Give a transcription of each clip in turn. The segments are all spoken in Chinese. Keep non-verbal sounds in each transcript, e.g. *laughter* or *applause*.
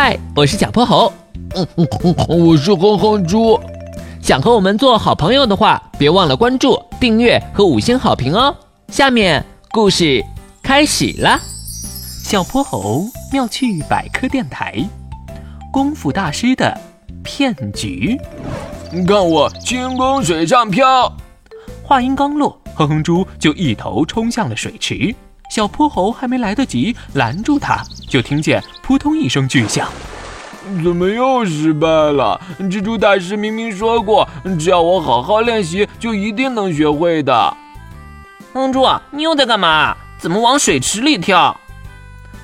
嗨，我是小泼猴。嗯嗯嗯，我是哼哼猪。想和我们做好朋友的话，别忘了关注、订阅和五星好评哦。下面故事开始了。小泼猴妙趣百科电台，功夫大师的骗局。你看我轻功水上漂。话音刚落，哼哼猪就一头冲向了水池。小泼猴还没来得及拦住他，就听见扑通一声巨响。怎么又失败了？蜘蛛大师明明说过，只要我好好练习，就一定能学会的。哼哼猪，你又在干嘛？怎么往水池里跳？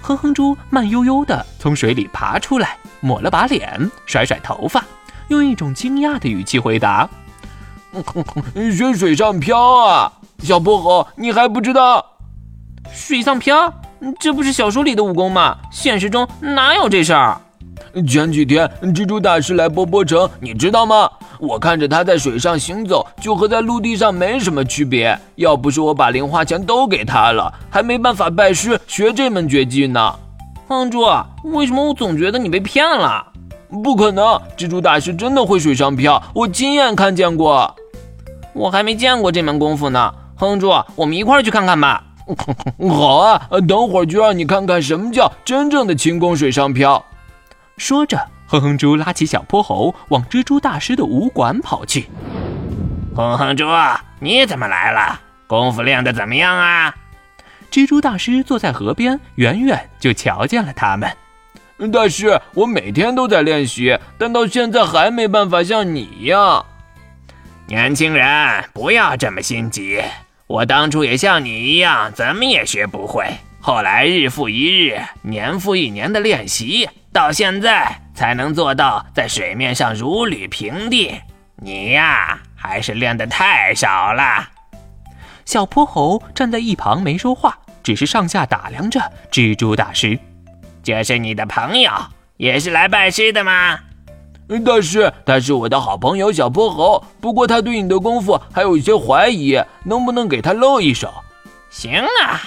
哼哼猪慢悠悠地从水里爬出来，抹了把脸，甩甩头发，用一种惊讶的语气回答：“ *laughs* 学水上漂啊，小泼猴，你还不知道？水上漂？这不是小说里的武功吗？现实中哪有这事儿？”前几天蜘蛛大师来波波城，你知道吗？我看着他在水上行走，就和在陆地上没什么区别。要不是我把零花钱都给他了，还没办法拜师学这门绝技呢。哼猪，为什么我总觉得你被骗了？不可能，蜘蛛大师真的会水上漂，我亲眼看见过。我还没见过这门功夫呢。哼猪，我们一块儿去看看吧。*laughs* 好啊，等会儿就让你看看什么叫真正的轻功水上漂。说着，哼哼猪拉起小泼猴往蜘蛛大师的武馆跑去。哼哼猪，你怎么来了？功夫练得怎么样啊？蜘蛛大师坐在河边，远远就瞧见了他们。大师，我每天都在练习，但到现在还没办法像你一样。年轻人，不要这么心急。我当初也像你一样，怎么也学不会。后来日复一日，年复一年的练习。到现在才能做到在水面上如履平地，你呀还是练得太少了。小泼猴站在一旁没说话，只是上下打量着蜘蛛大师。这是你的朋友，也是来拜师的吗？大师，他是我的好朋友小泼猴，不过他对你的功夫还有一些怀疑，能不能给他露一手？行啊，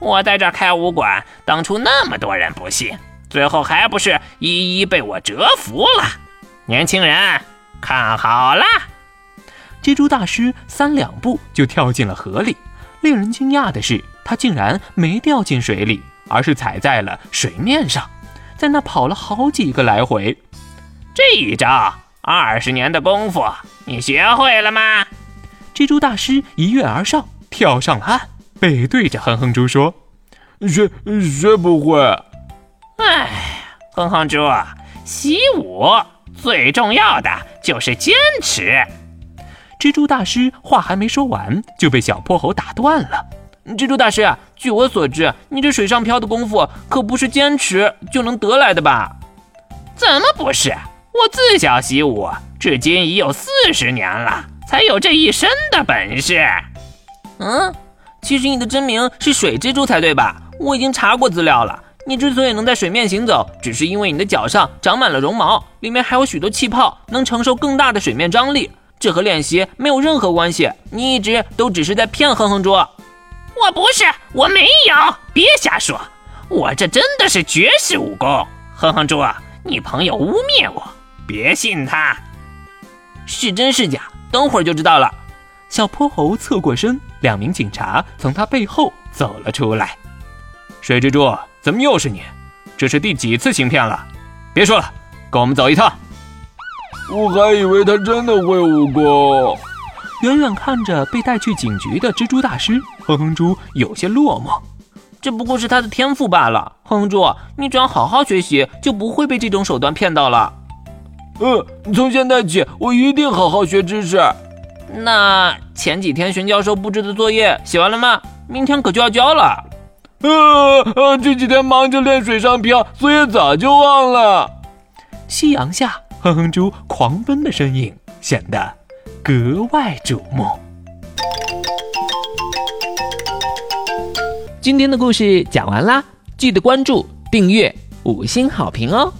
我在这开武馆，当初那么多人不信。最后还不是一一被我折服了，年轻人看好了！蜘蛛大师三两步就跳进了河里，令人惊讶的是，他竟然没掉进水里，而是踩在了水面上，在那跑了好几个来回。这一招二十年的功夫，你学会了吗？蜘蛛大师一跃而上，跳上了岸，背对着哼哼猪说：“学学不会。”哎，哼哼猪，习武最重要的就是坚持。蜘蛛大师话还没说完，就被小泼猴打断了。蜘蛛大师，据我所知，你这水上漂的功夫可不是坚持就能得来的吧？怎么不是？我自小习武，至今已有四十年了，才有这一身的本事。嗯，其实你的真名是水蜘蛛才对吧？我已经查过资料了。你之所以能在水面行走，只是因为你的脚上长满了绒毛，里面还有许多气泡，能承受更大的水面张力。这和练习没有任何关系。你一直都只是在骗哼哼猪。我不是，我没有，别瞎说。我这真的是绝世武功。哼哼猪，你朋友污蔑我，别信他。是真是假，等会儿就知道了。小泼猴侧过身，两名警察从他背后走了出来。水蜘蛛。怎么又是你？这是第几次行骗了？别说了，跟我们走一趟。我还以为他真的会武功。远远看着被带去警局的蜘蛛大师，哼哼猪有些落寞。这不过是他的天赋罢了。哼哼猪，你只要好好学习，就不会被这种手段骗到了。嗯，从现在起，我一定好好学知识。那前几天玄教授布置的作业写完了吗？明天可就要交了。呃呃，这几天忙着练水上漂，作业早就忘了。夕阳下，哼哼猪狂奔的身影显得格外瞩目。今天的故事讲完啦，记得关注、订阅、五星好评哦。